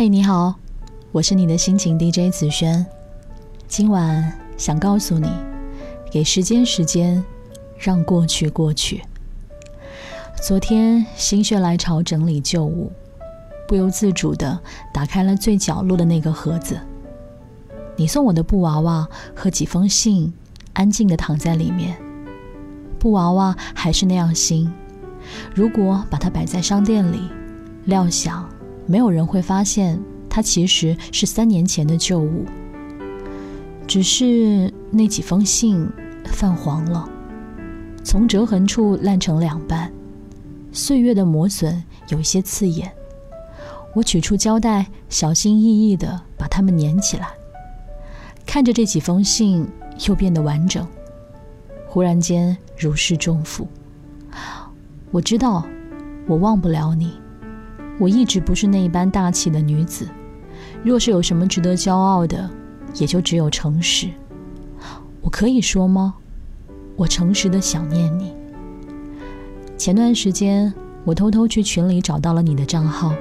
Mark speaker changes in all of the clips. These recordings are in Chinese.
Speaker 1: 嘿，你好，我是你的心情 DJ 子轩。今晚想告诉你，给时间时间，让过去过去。昨天心血来潮整理旧物，不由自主的打开了最角落的那个盒子。你送我的布娃娃和几封信，安静的躺在里面。布娃娃还是那样新，如果把它摆在商店里，料想。没有人会发现，它其实是三年前的旧物。只是那几封信泛黄了，从折痕处烂成两半，岁月的磨损有一些刺眼。我取出胶带，小心翼翼地把它们粘起来，看着这几封信又变得完整，忽然间如释重负。我知道，我忘不了你。我一直不是那一般大气的女子，若是有什么值得骄傲的，也就只有诚实。我可以说吗？我诚实的想念你。前段时间，我偷偷去群里找到了你的账号，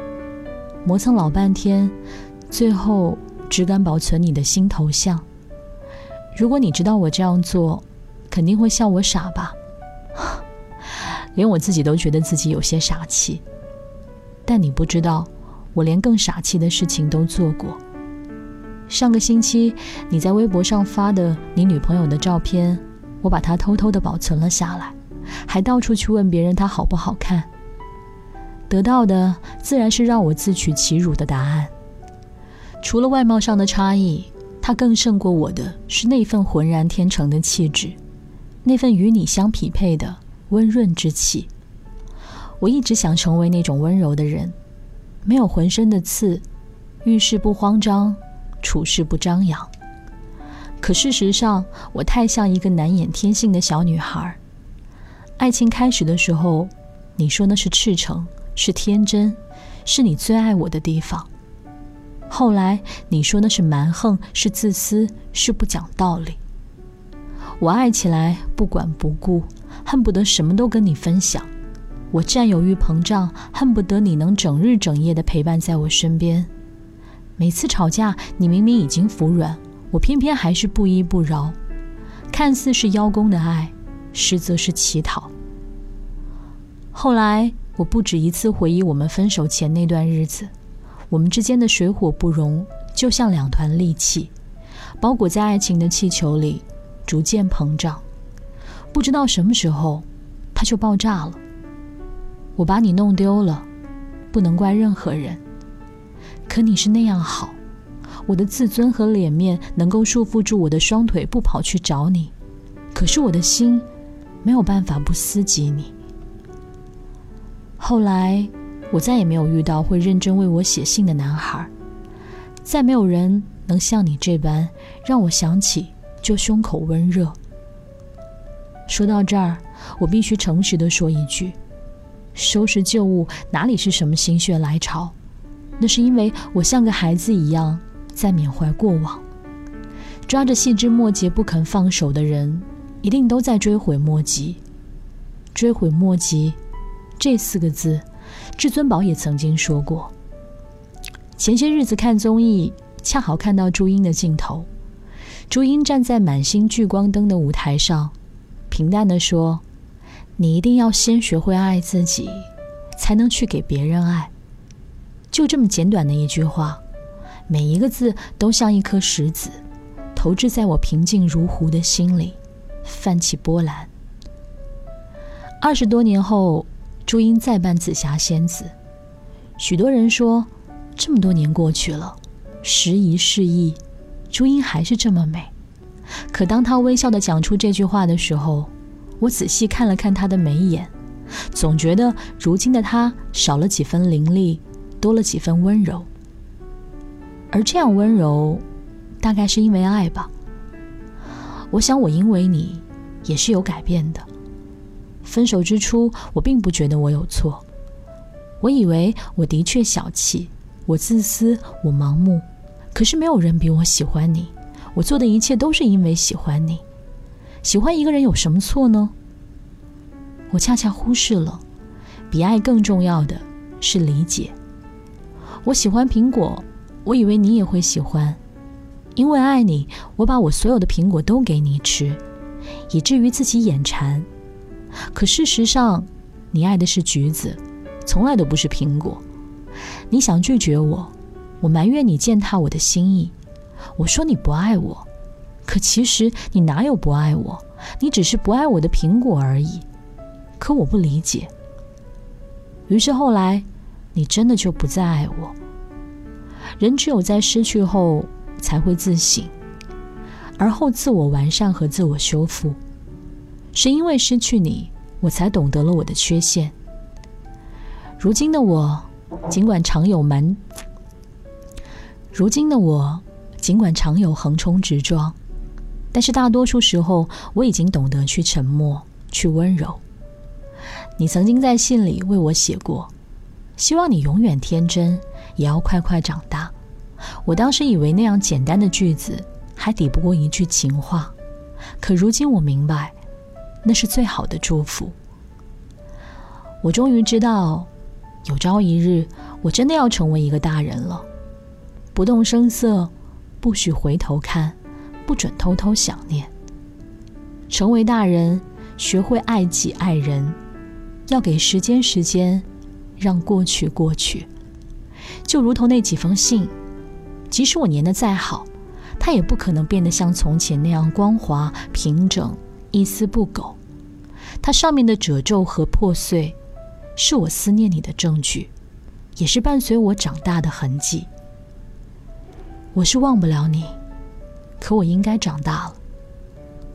Speaker 1: 磨蹭老半天，最后只敢保存你的新头像。如果你知道我这样做，肯定会笑我傻吧？连我自己都觉得自己有些傻气。但你不知道，我连更傻气的事情都做过。上个星期你在微博上发的你女朋友的照片，我把它偷偷的保存了下来，还到处去问别人她好不好看。得到的自然是让我自取其辱的答案。除了外貌上的差异，她更胜过我的是那份浑然天成的气质，那份与你相匹配的温润之气。我一直想成为那种温柔的人，没有浑身的刺，遇事不慌张，处事不张扬。可事实上，我太像一个难掩天性的小女孩。爱情开始的时候，你说那是赤诚，是天真，是你最爱我的地方。后来你说那是蛮横，是自私，是不讲道理。我爱起来不管不顾，恨不得什么都跟你分享。我占有欲膨胀，恨不得你能整日整夜的陪伴在我身边。每次吵架，你明明已经服软，我偏偏还是不依不饶。看似是邀功的爱，实则是乞讨。后来，我不止一次回忆我们分手前那段日子，我们之间的水火不容，就像两团戾气，包裹在爱情的气球里，逐渐膨胀。不知道什么时候，它就爆炸了。我把你弄丢了，不能怪任何人。可你是那样好，我的自尊和脸面能够束缚住我的双腿，不跑去找你。可是我的心没有办法不思及你。后来，我再也没有遇到会认真为我写信的男孩，再没有人能像你这般让我想起就胸口温热。说到这儿，我必须诚实的说一句。收拾旧物哪里是什么心血来潮？那是因为我像个孩子一样在缅怀过往，抓着细枝末节不肯放手的人，一定都在追悔莫及。追悔莫及这四个字，至尊宝也曾经说过。前些日子看综艺，恰好看到朱茵的镜头，朱茵站在满星聚光灯的舞台上，平淡的说：“你一定要先学会爱自己，才能去给别人爱。”就这么简短的一句话，每一个字都像一颗石子，投掷在我平静如湖的心里，泛起波澜。二十多年后，朱茵再扮紫霞仙子，许多人说，这么多年过去了，时移世易，朱茵还是这么美。可当她微笑的讲出这句话的时候，我仔细看了看他的眉眼，总觉得如今的他少了几分凌厉。多了几分温柔，而这样温柔，大概是因为爱吧。我想，我因为你，也是有改变的。分手之初，我并不觉得我有错，我以为我的确小气，我自私，我盲目。可是没有人比我喜欢你，我做的一切都是因为喜欢你。喜欢一个人有什么错呢？我恰恰忽视了，比爱更重要的是理解。我喜欢苹果，我以为你也会喜欢，因为爱你，我把我所有的苹果都给你吃，以至于自己眼馋。可事实上，你爱的是橘子，从来都不是苹果。你想拒绝我，我埋怨你践踏我的心意。我说你不爱我，可其实你哪有不爱我？你只是不爱我的苹果而已。可我不理解。于是后来。你真的就不再爱我？人只有在失去后才会自省，而后自我完善和自我修复。是因为失去你，我才懂得了我的缺陷。如今的我，尽管常有蛮，如今的我尽管常有横冲直撞，但是大多数时候，我已经懂得去沉默，去温柔。你曾经在信里为我写过。希望你永远天真，也要快快长大。我当时以为那样简单的句子还抵不过一句情话，可如今我明白，那是最好的祝福。我终于知道，有朝一日我真的要成为一个大人了。不动声色，不许回头看，不准偷偷想念。成为大人，学会爱己爱人，要给时间时间。让过去过去，就如同那几封信，即使我粘的再好，它也不可能变得像从前那样光滑平整，一丝不苟。它上面的褶皱和破碎，是我思念你的证据，也是伴随我长大的痕迹。我是忘不了你，可我应该长大了。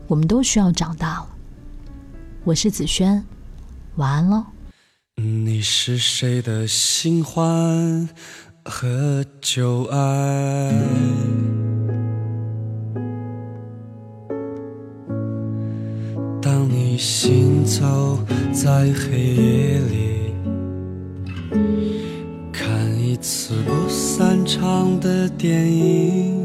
Speaker 1: 我们都需要长大了。我是子轩，晚安喽。
Speaker 2: 你是谁的新欢和旧爱？当你行走在黑夜里，看一次不散场的电影，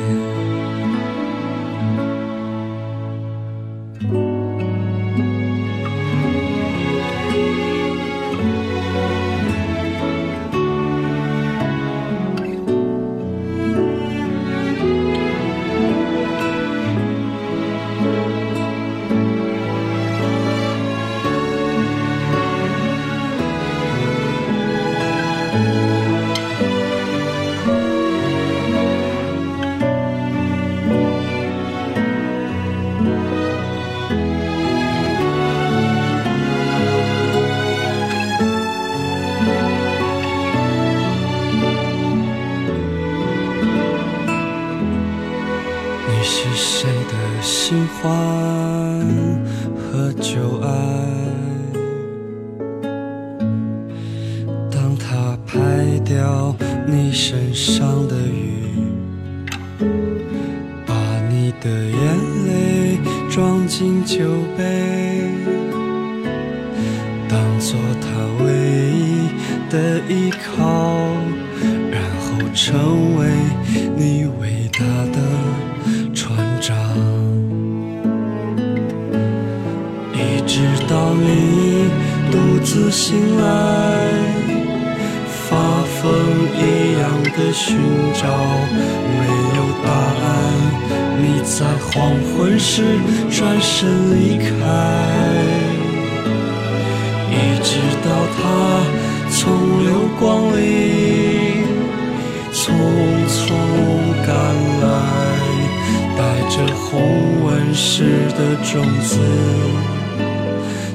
Speaker 2: 他拍掉你身上的雨，把你的眼泪装进酒杯，当做他唯一的依靠，然后成为你伟大的船长，一直到你独自醒来，的寻找，没有答案。你在黄昏时转身离开，一直到他从流光里匆匆赶来，带着红纹石的种子，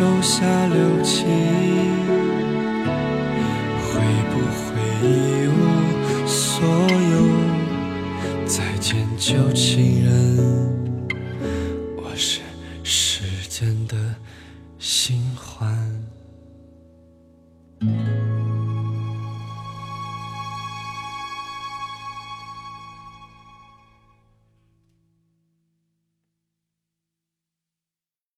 Speaker 2: 手下留情？会不会一无所有？再见，就